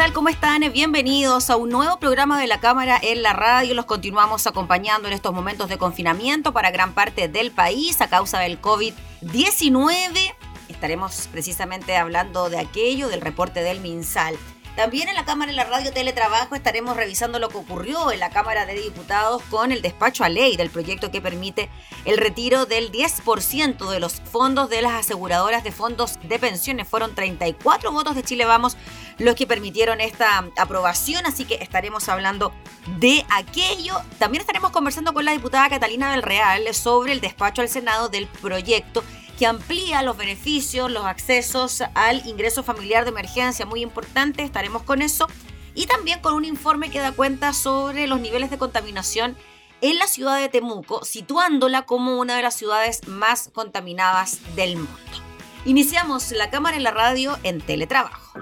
Tal? ¿Cómo están? Bienvenidos a un nuevo programa de la Cámara en la radio. Los continuamos acompañando en estos momentos de confinamiento para gran parte del país a causa del COVID-19. Estaremos precisamente hablando de aquello, del reporte del MinSal. También en la Cámara de la Radio Teletrabajo estaremos revisando lo que ocurrió en la Cámara de Diputados con el despacho a ley del proyecto que permite el retiro del 10% de los fondos de las aseguradoras de fondos de pensiones. Fueron 34 votos de Chile Vamos los que permitieron esta aprobación, así que estaremos hablando de aquello. También estaremos conversando con la diputada Catalina del Real sobre el despacho al Senado del proyecto que amplía los beneficios, los accesos al ingreso familiar de emergencia, muy importante, estaremos con eso. Y también con un informe que da cuenta sobre los niveles de contaminación en la ciudad de Temuco, situándola como una de las ciudades más contaminadas del mundo. Iniciamos la cámara en la radio en teletrabajo.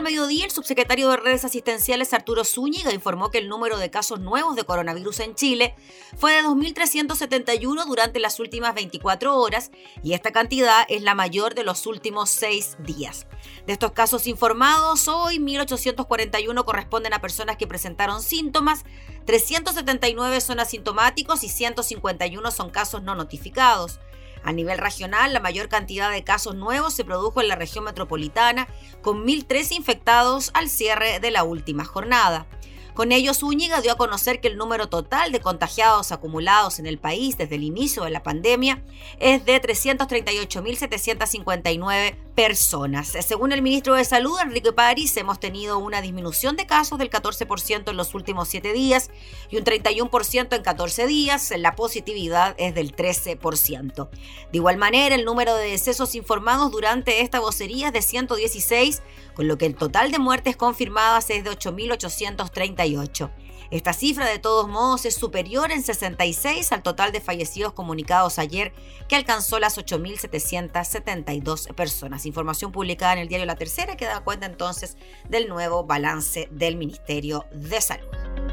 Al mediodía, el subsecretario de Redes Asistenciales Arturo Zúñiga informó que el número de casos nuevos de coronavirus en Chile fue de 2.371 durante las últimas 24 horas y esta cantidad es la mayor de los últimos seis días. De estos casos informados, hoy 1.841 corresponden a personas que presentaron síntomas, 379 son asintomáticos y 151 son casos no notificados. A nivel regional, la mayor cantidad de casos nuevos se produjo en la región metropolitana, con 1.003 infectados al cierre de la última jornada. Con ello, Zúñiga dio a conocer que el número total de contagiados acumulados en el país desde el inicio de la pandemia es de 338.759 personas. Según el ministro de Salud, Enrique París, hemos tenido una disminución de casos del 14% en los últimos 7 días y un 31% en 14 días. La positividad es del 13%. De igual manera, el número de decesos informados durante esta vocería es de 116, con lo que el total de muertes confirmadas es de 8.838. Esta cifra de todos modos es superior en 66 al total de fallecidos comunicados ayer, que alcanzó las 8.772 personas. Información publicada en el diario La Tercera que da cuenta entonces del nuevo balance del Ministerio de Salud.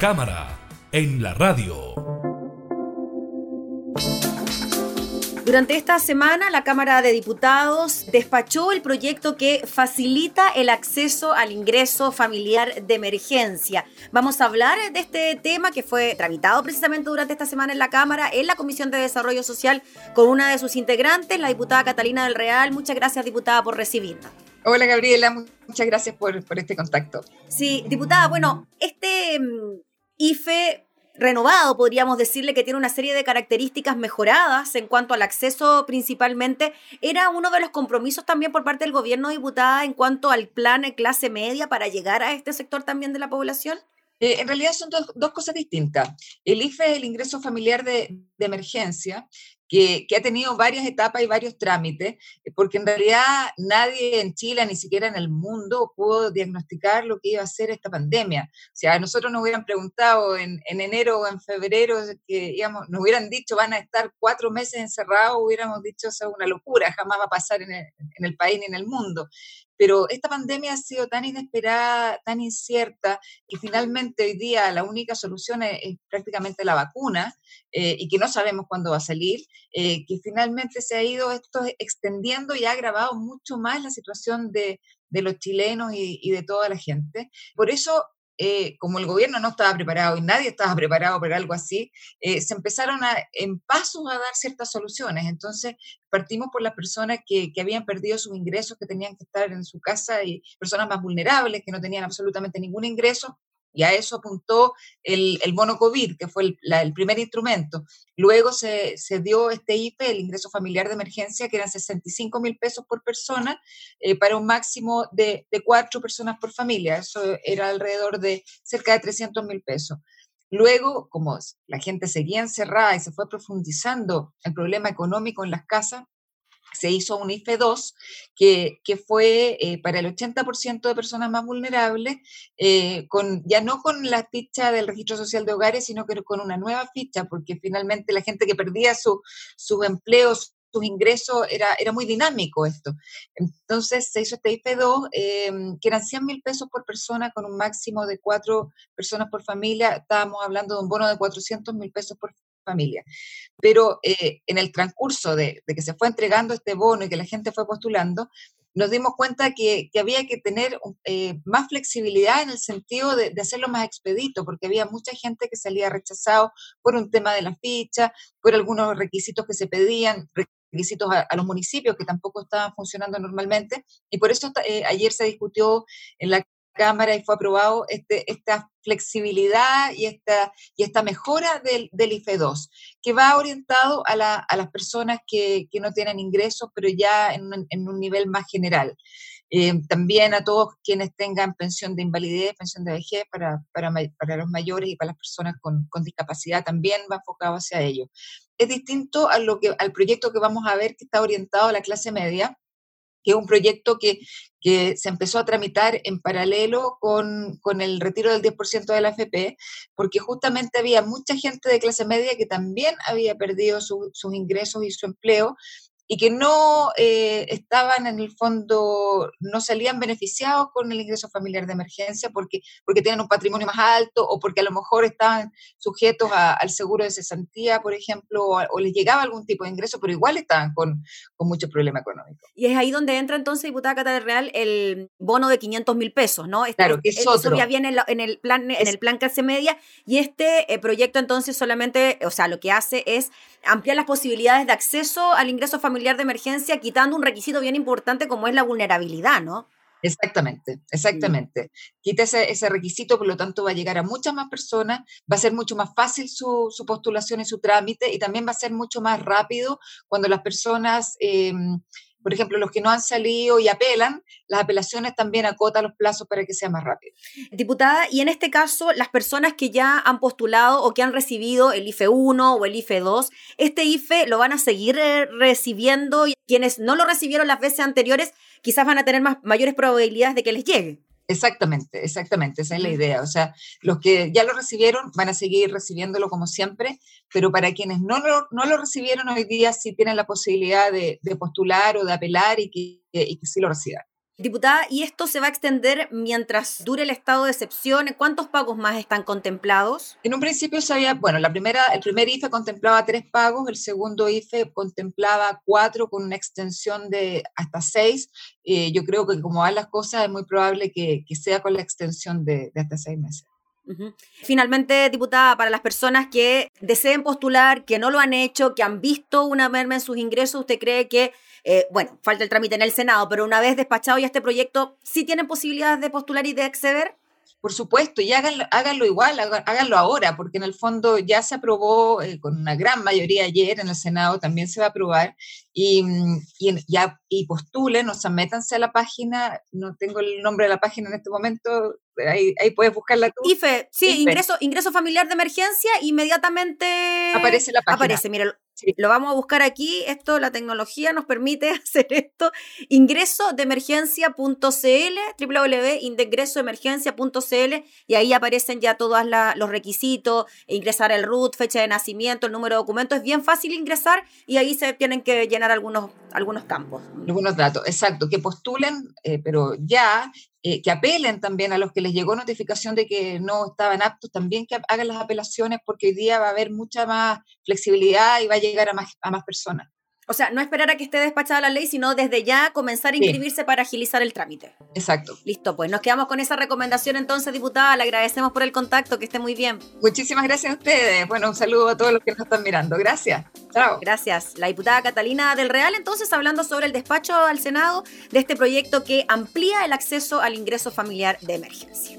Cámara, en la radio. Durante esta semana, la Cámara de Diputados despachó el proyecto que facilita el acceso al ingreso familiar de emergencia. Vamos a hablar de este tema que fue tramitado precisamente durante esta semana en la Cámara, en la Comisión de Desarrollo Social, con una de sus integrantes, la diputada Catalina del Real. Muchas gracias, diputada, por recibirnos. Hola, Gabriela. Muchas gracias por, por este contacto. Sí, diputada, bueno, este mm, IFE renovado, podríamos decirle que tiene una serie de características mejoradas en cuanto al acceso principalmente, era uno de los compromisos también por parte del gobierno diputada en cuanto al plan de clase media para llegar a este sector también de la población? Eh, en realidad son dos, dos, cosas distintas. El IFE es el ingreso familiar de, de emergencia que, ha tenido varias etapas y varios trámites, eh, porque en realidad nadie en Chile, ni siquiera en el mundo, pudo diagnosticar lo que iba a ser esta pandemia. O sea, a nosotros nos hubieran preguntado en, enero o en febrero, que digamos, nos hubieran dicho van a estar cuatro meses encerrados, hubiéramos dicho eso es una locura, jamás va a pasar en en el país ni en el mundo pero esta pandemia ha sido tan inesperada, tan incierta, y finalmente hoy día la única solución es, prácticamente la vacuna, eh, y que no sabemos cuándo va a salir, eh, que finalmente se ha ido esto extendiendo y ha agravado mucho más la situación de, los chilenos y, y de toda la gente. Por eso eh, como el gobierno no estaba preparado y nadie estaba preparado para algo así, eh, se empezaron a, en pasos a dar ciertas soluciones. Entonces, partimos por las personas que, que, habían perdido sus ingresos, que tenían que estar en su casa y personas más vulnerables, que no tenían absolutamente ningún ingreso, y a eso apuntó el, el bono COVID, que fue el, el primer instrumento. Luego se, se, dio este IPE, el ingreso familiar de emergencia, que eran 65 mil pesos por persona, eh, para un máximo de, de, cuatro personas por familia. Eso era alrededor de cerca de 300 mil pesos. Luego, como la gente seguía encerrada y se fue profundizando el problema económico en las casas, se hizo un IFE 2 que, que fue eh, para el 80% de personas más vulnerables, eh, con, ya no con la ficha del registro social de hogares, sino que con una nueva ficha, porque finalmente la gente que perdía su, sus empleos, sus ingresos, era, era muy dinámico esto. Entonces se hizo este IFE 2, em, que eran 100 mil pesos por persona, con un máximo de cuatro personas por familia. Estábamos hablando de un bono de 400 mil pesos por familia. Pero eh, en el transcurso de, que se fue entregando este bono y que la gente fue postulando, nos dimos cuenta que, había que tener eh, más flexibilidad en el sentido de, hacerlo más expedito, porque había mucha gente que salía rechazado por un tema de la ficha, por algunos requisitos que se pedían, requisitos a, los municipios que tampoco estaban funcionando normalmente, y por eso eh, ayer se discutió en la Cámara y fue aprobado este, esta flexibilidad y esta, y esta mejora del, del IFE 2, que va orientado a, la, a las personas que, que, no tienen ingresos, pero ya en un, en un nivel más general. Eh, también a todos quienes tengan pensión de invalidez, pensión de vejez para, para, para los mayores y para las personas con, con, discapacidad, también va enfocado hacia ello. Es distinto a lo que, al proyecto que vamos a ver que está orientado a la clase media, que es un proyecto que, que se empezó a tramitar en paralelo con, con el retiro del 10% de la AFP, porque justamente había mucha gente de clase media que también había perdido sus ingresos y su empleo y que no eh, estaban en el fondo, no salían beneficiados con el ingreso familiar de emergencia porque, porque tienen un patrimonio más alto o porque a lo mejor estaban sujetos al seguro de cesantía, por ejemplo, o, les llegaba algún tipo de ingreso, pero igual estaban con, con mucho problema económico. Y es ahí donde entra entonces, diputada Cata Real, el bono de 500 mil pesos, ¿no? Este, claro, que es eso otro. ya viene en, el plan, en el plan clase media y este eh, proyecto entonces solamente, o sea, lo que hace es ampliar las posibilidades de acceso al ingreso familiar de emergencia, quitando un requisito bien importante como es la vulnerabilidad, ¿no? Exactamente, exactamente. Quita ese, requisito, por lo tanto va a llegar a muchas más personas, va a ser mucho más fácil su, postulación y su trámite y también va a ser mucho más rápido cuando las personas em, por ejemplo, los que no han salido y apelan, las apelaciones también acotan los plazos para que sea más rápido. Diputada, y en este caso, las personas que ya han postulado o que han recibido el IFE 1 o el IFE 2, ¿este IFE lo van a seguir eh, recibiendo? Y quienes no lo recibieron las veces anteriores, quizás van a tener más, mayores probabilidades de que les llegue. Exactamente, exactamente, esa es la idea. O sea, los que ya lo recibieron van a seguir recibiéndolo como siempre, pero para quienes no lo, no lo recibieron hoy día sí tienen la posibilidad de, postular o de apelar y que, y que sí lo reciban. Diputada, ¿y esto se va a extender mientras dure el estado de excepción? ¿Cuántos pagos más están contemplados? En un principio se había, bueno, la primera, el primer IFE contemplaba tres pagos, el segundo IFE contemplaba cuatro con una extensión de hasta seis. Eh, yo creo que como van las cosas es muy probable que, sea con la extensión de, hasta seis meses. Finalmente, diputada, para las personas que deseen postular, que no lo han hecho, que han visto una merma en sus ingresos, ¿usted cree que eh, bueno, falta el trámite en el Senado, pero una vez despachado ya este proyecto, ¿sí tienen posibilidades de postular y de acceder? Por supuesto, y háganlo, háganlo igual, háganlo ahora, porque en el fondo ya se aprobó eh, con una gran mayoría ayer en el Senado, también se va a aprobar, y, y, y postulen, o sea, métanse a la página, no tengo el nombre de la página en este momento, ahí, ahí puedes buscarla tú. IFE, sí, Ingreso, ingreso familiar de emergencia, inmediatamente aparece la página. Aparece, mira, lo vamos a buscar aquí. Esto, la tecnología nos permite hacer esto. Ingreso de emergencia.cl, www.ingresoemergencia.cl, y ahí aparecen ya todos los requisitos, ingresar el RUT, fecha de nacimiento, el número de documento. Es bien fácil ingresar y ahí se tienen que llenar algunos, algunos campos. Algunos datos, exacto, que postulen, eh, pero ya eh, que apelen también a los que les llegó notificación de que no estaban aptos, también que hagan las apelaciones porque hoy día va a haber mucha más flexibilidad y va a llegar a más, a más personas. O sea, no esperar a que esté despachada la ley, sino desde ya comenzar a inscribirse para agilizar el trámite. Exacto. Listo, pues nos quedamos con esa recomendación entonces, diputada. Le agradecemos por el contacto, que esté muy bien. Muchísimas gracias a ustedes. Bueno, un saludo a todos los que nos están mirando. Gracias. Chao. Gracias. La diputada Catalina del Real, entonces, hablando sobre el despacho al Senado de este proyecto que amplía el acceso al ingreso familiar de emergencia.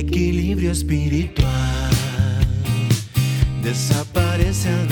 equilibrio espiritual. Desaparece al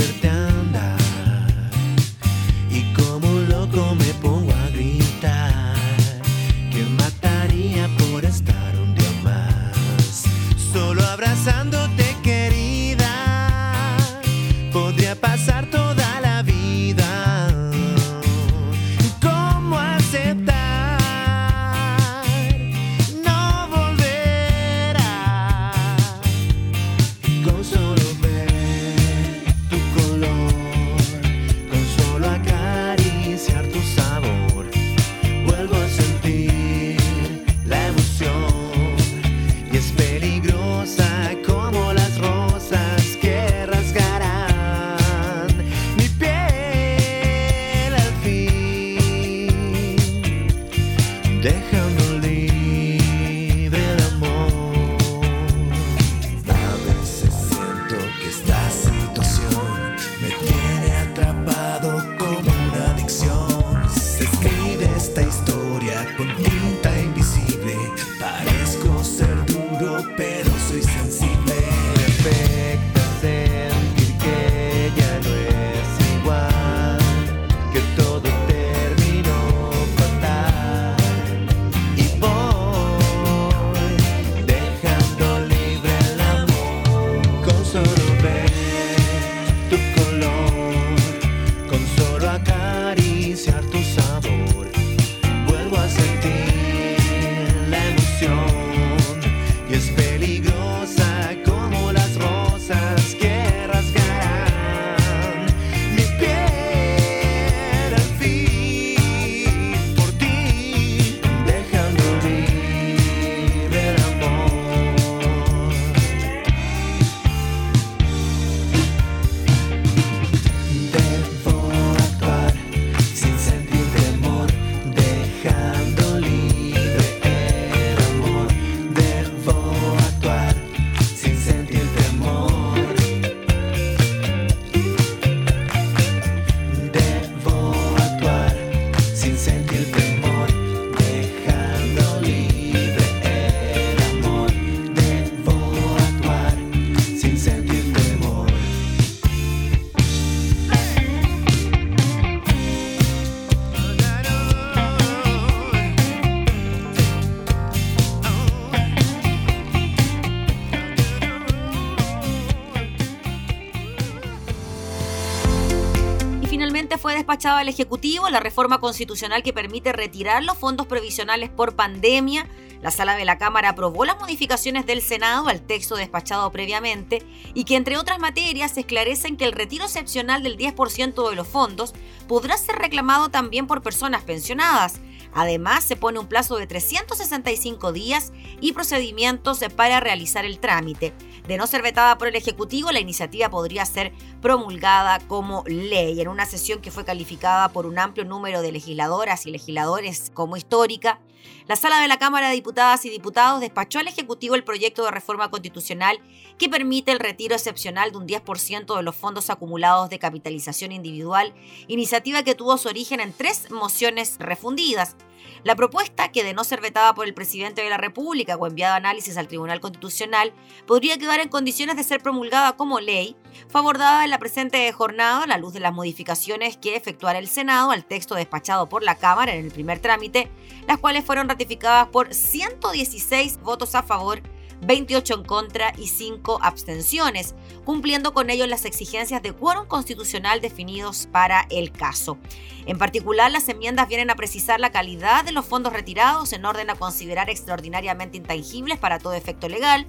despachado al Ejecutivo la reforma constitucional que permite retirar los fondos provisionales por pandemia. La sala de la Cámara aprobó las modificaciones del Senado al texto despachado previamente y que entre otras materias esclarecen que el retiro excepcional del 10% de los fondos podrá ser reclamado también por personas pensionadas. Además, se pone un plazo de 365 días y procedimientos para realizar el trámite. De no ser vetada por el Ejecutivo, la iniciativa podría ser promulgada como ley en una sesión que fue calificada por un amplio número de legisladoras y legisladores como histórica. La sala de la Cámara de Diputadas y Diputados despachó al Ejecutivo el proyecto de reforma constitucional que permite el retiro excepcional de un 10% de los fondos acumulados de capitalización individual, iniciativa que tuvo su origen en tres mociones refundidas. La propuesta, que de no ser vetada por el presidente de la República o enviada a análisis al Tribunal Constitucional, podría quedar en condiciones de ser promulgada como ley, fue abordada en la presente jornada a la luz de las modificaciones que efectuará el Senado al texto despachado por la Cámara en el primer trámite, las cuales fueron ratificadas por 116 votos a favor 28 en contra y 5 abstenciones, cumpliendo con ello las exigencias de quórum constitucional definidos para el caso. En particular, las enmiendas vienen a precisar la calidad de los fondos retirados en orden a considerar extraordinariamente intangibles para todo efecto legal,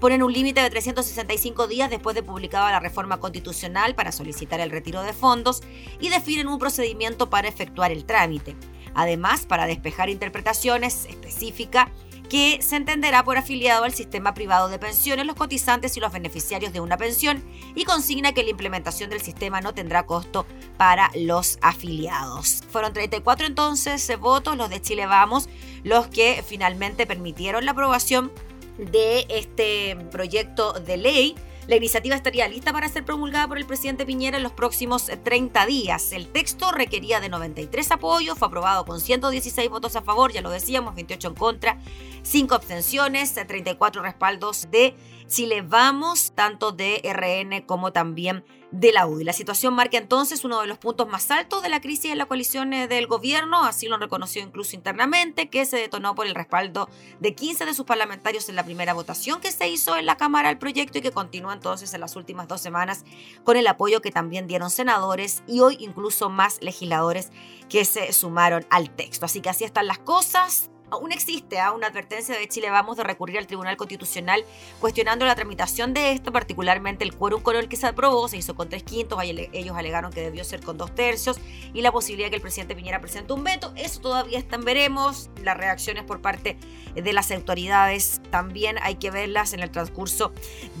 ponen un límite de 365 días después de publicada la reforma constitucional para solicitar el retiro de fondos y definen un procedimiento para efectuar el trámite. Además, para despejar interpretaciones específicas, que se entenderá por afiliado al sistema privado de pensiones los cotizantes y los beneficiarios de una pensión y consigna que la implementación del sistema no tendrá costo para los afiliados. Fueron 34 entonces eh, votos, los de Chile Vamos, los que finalmente permitieron la aprobación de este proyecto de ley la iniciativa estaría lista para ser promulgada por el presidente Piñera en los próximos 30 días. El texto requería de 93 apoyos, fue aprobado con 116 votos a favor, ya lo decíamos, 28 en contra, 5 abstenciones, 34 respaldos de Chile Vamos, tanto de RN como también de la UDI. La situación marca entonces uno de los puntos más altos de la crisis en la coalición eh, del gobierno, así lo reconoció incluso internamente, que se detonó por el respaldo de 15 de sus parlamentarios en la primera votación que se hizo en la Cámara al proyecto y que continúa entonces en las últimas dos semanas con el apoyo que también dieron senadores y hoy incluso más legisladores que se sumaron al texto. Así que así están las cosas aún existe ¿ah? una advertencia de Chile Vamos de recurrir al Tribunal Constitucional cuestionando la tramitación de esto, particularmente el quórum con el que se aprobó, se hizo con tres quintos, ellos alegaron que debió ser con dos tercios y la posibilidad de que el presidente Piñera presente un veto, eso todavía está veremos, las reacciones por parte de las autoridades también hay que verlas en el transcurso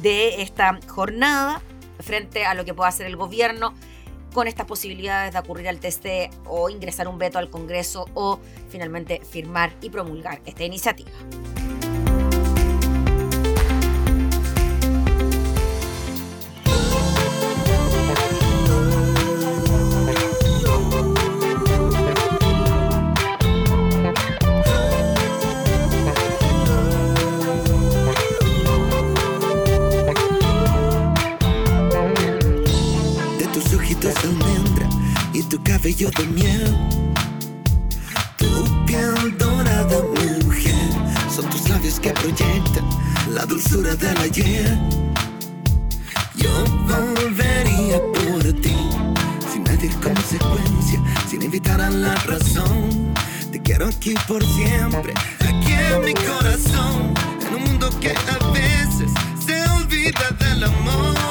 de esta jornada frente a lo que pueda hacer el gobierno con estas posibilidades de ocurrir al TC o ingresar un veto al Congreso o finalmente firmar y promulgar esta iniciativa. destello de miel. Tu piel dorada, mujer, son tus labios que proyectan la dulzura del ayer. Yo volvería por ti, sin medir consecuencia, sin invitar a la razón. Te quiero aquí por siempre, aquí en mi corazón, en un mundo que a veces se olvida del amor.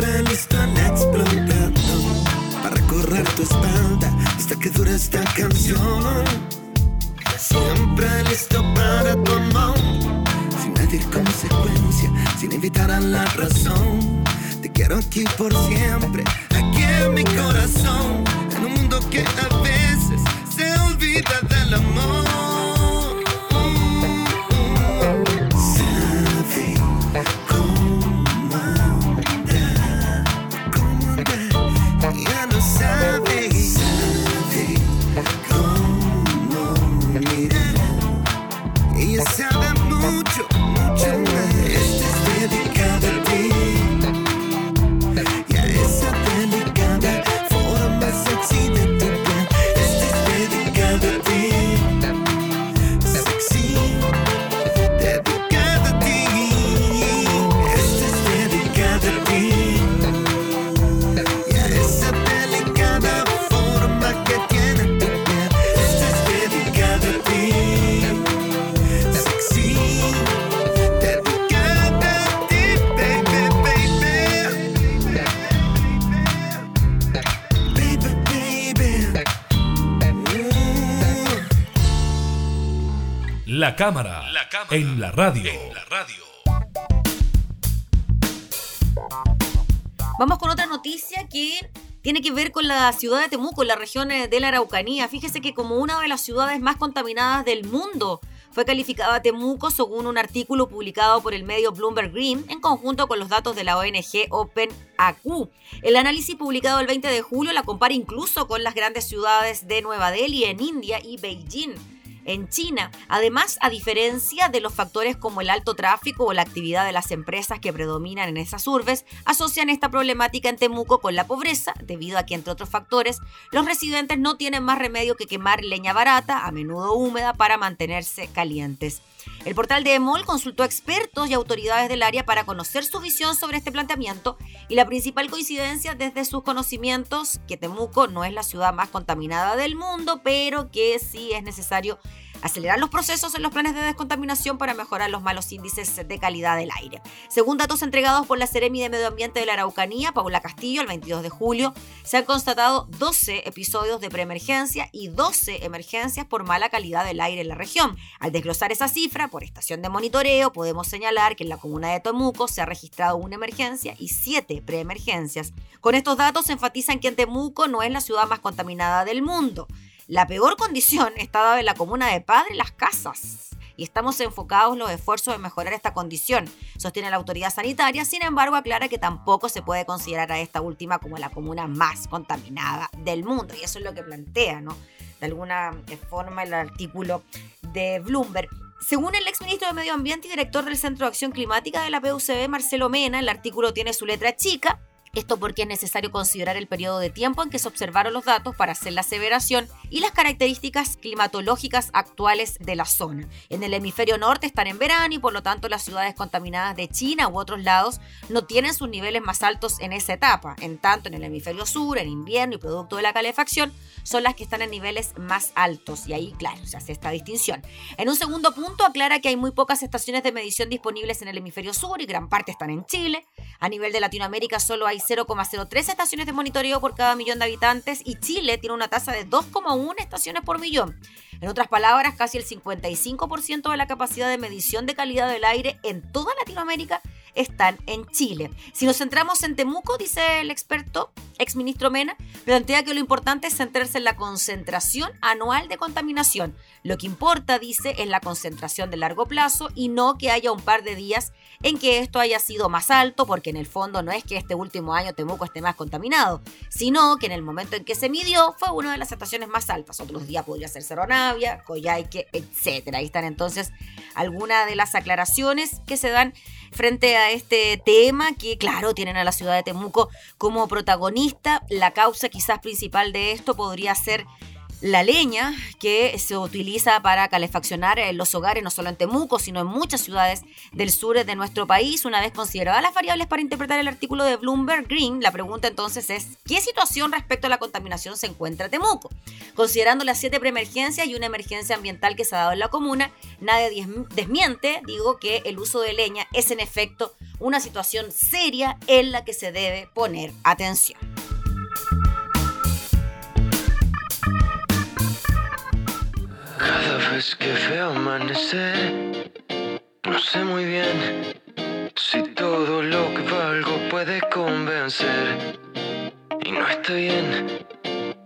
Siempre listo al explotar para recorrer tu espalda hasta que dure esta canción. Siempre listo para tu amor, sin medir consecuencia, sin invitar a la razón. Te quiero aquí por siempre, aquí en mi corazón, en un mundo que a veces se olvida del amor. La cámara, en, la radio. Vamos con otra noticia que tiene que ver con la ciudad de Temuco, en la región de la Araucanía. Fíjese que como una de las ciudades más contaminadas del mundo, fue calificada Temuco según un artículo publicado por el medio Bloomberg Green en conjunto con los datos de la ONG OpenAQ. El análisis publicado el 20 de julio la compara incluso con las grandes ciudades de Nueva Delhi en India y Beijing en China. Además, a diferencia de los factores como el alto tráfico o la actividad de las empresas que predominan en esas urbes, asocian esta problemática en Temuco con la pobreza, debido a que, entre otros factores, los residentes no tienen más remedio que quemar leña barata, a menudo húmeda, para mantenerse calientes. El portal de EMOL consultó a expertos y autoridades del área para conocer su visión sobre este planteamiento y la principal coincidencia desde sus conocimientos que Temuco no es la ciudad más contaminada del mundo, pero que sí es necesario acelerar los procesos en los planes de descontaminación para mejorar los malos índices de calidad del aire. Según datos entregados por la Seremi de Medio Ambiente de la Araucanía, Paula Castillo, el 22 de julio, se han constatado 12 episodios de preemergencia y 12 emergencias por mala calidad del aire en la región. Al desglosar esa cifra por estación de monitoreo, podemos señalar que en la comuna de Temuco se ha registrado una emergencia y 7 preemergencias. Con estos datos se enfatizan que en Temuco no es la ciudad más contaminada del mundo. La peor condición está dada en la comuna de Padre Las Casas y estamos enfocados en los esfuerzos de mejorar esta condición, sostiene la autoridad sanitaria, sin embargo aclara que tampoco se puede considerar a esta última como la comuna más contaminada del mundo y eso es lo que plantea, ¿no? De alguna forma el artículo de Bloomberg. Según el exministro de Medio Ambiente y director del Centro de Acción Climática de la PUCB, Marcelo Mena, el artículo tiene su letra chica, esto porque es necesario considerar el periodo de tiempo en que se observaron los datos para hacer la aseveración y las características climatológicas actuales de la zona. En el hemisferio norte están en verano y por lo tanto las ciudades contaminadas de China u otros lados no tienen sus niveles más altos en esa etapa. En tanto, en el hemisferio sur, en invierno y producto de la calefacción, son las que están en niveles más altos. Y ahí, claro, se hace esta distinción. En un segundo punto, aclara que hay muy pocas estaciones de medición disponibles en el hemisferio sur y gran parte están en Chile. A nivel de Latinoamérica solo hay 0,03 estaciones de monitoreo por cada millón de habitantes y Chile tiene una tasa de 2,1 estaciones por millón. En otras palabras, casi el 55% de la capacidad de medición de calidad del aire en toda Latinoamérica están en Chile. Si nos centramos en Temuco, dice el experto, exministro Mena, plantea que lo importante es centrarse en la concentración anual de contaminación. Lo que importa, dice, es la concentración de largo plazo y no que haya un par de días en que esto haya sido más alto, porque en el fondo no es que este último año Temuco esté más contaminado, sino que en el momento en que se midió fue una de las estaciones más altas. Otros días podría ser Cerro Navia, Coyhaique, etc. Ahí están entonces algunas de las aclaraciones que se dan frente a este tema que, claro, tienen a la ciudad de Temuco como protagonista. La causa quizás principal de esto podría ser la leña que se utiliza para calefaccionar eh, los hogares, no solo en Temuco, sino en muchas ciudades del sur de nuestro país. Una vez consideradas las variables para interpretar el artículo de Bloomberg Green, la pregunta entonces es, ¿qué situación respecto a la contaminación se encuentra Temuco? Considerando las siete preemergencias y una emergencia ambiental que se ha dado en la comuna, nadie desmiente, digo, que el uso de leña es en efecto una situación seria en la que se debe poner atención. Cada vez que veo amanecer, no sé muy bien si todo lo que valgo puede convencer. Y no está bien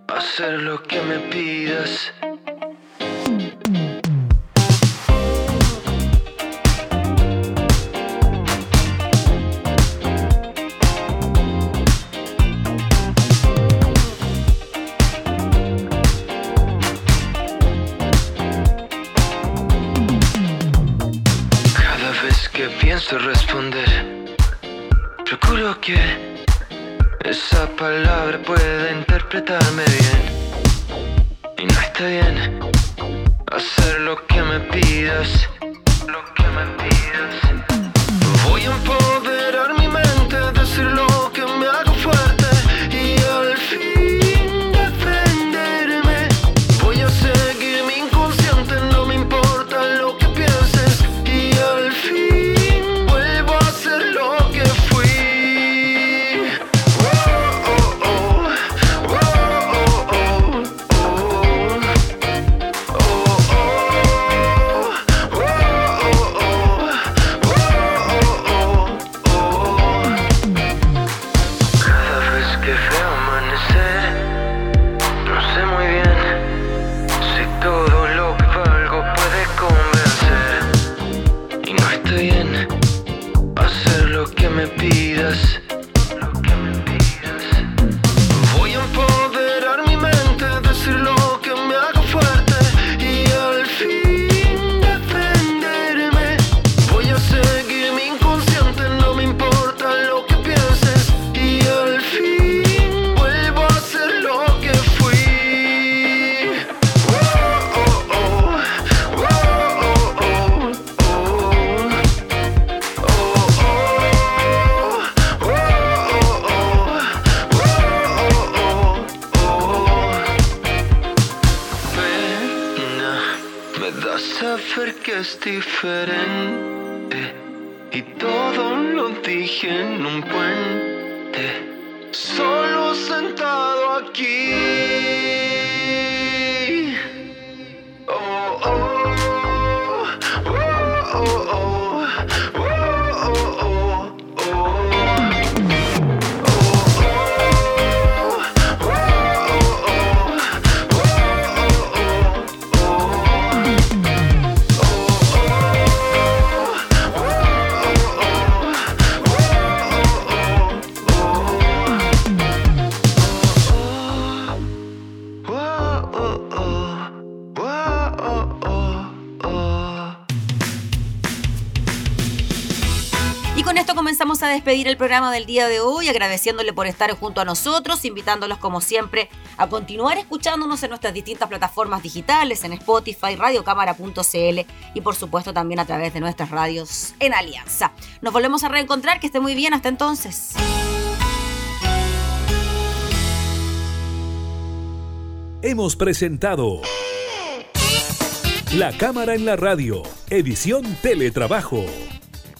hacer lo que me pidas. Pienso responder. Procuro que esa palabra pueda interpretarme bien. Y no está bien hacer lo que me pidas. Lo que me pidas. Voy a empoderar a despedir el programa del día de hoy, agradeciéndole por estar junto a nosotros, invitándolos como siempre a continuar escuchándonos en nuestras distintas plataformas digitales, en Spotify, radiocámara.cl y por supuesto también a través de nuestras radios en Alianza. Nos volvemos a reencontrar, que esté muy bien, hasta entonces. Hemos presentado La Cámara en la Radio, edición Teletrabajo.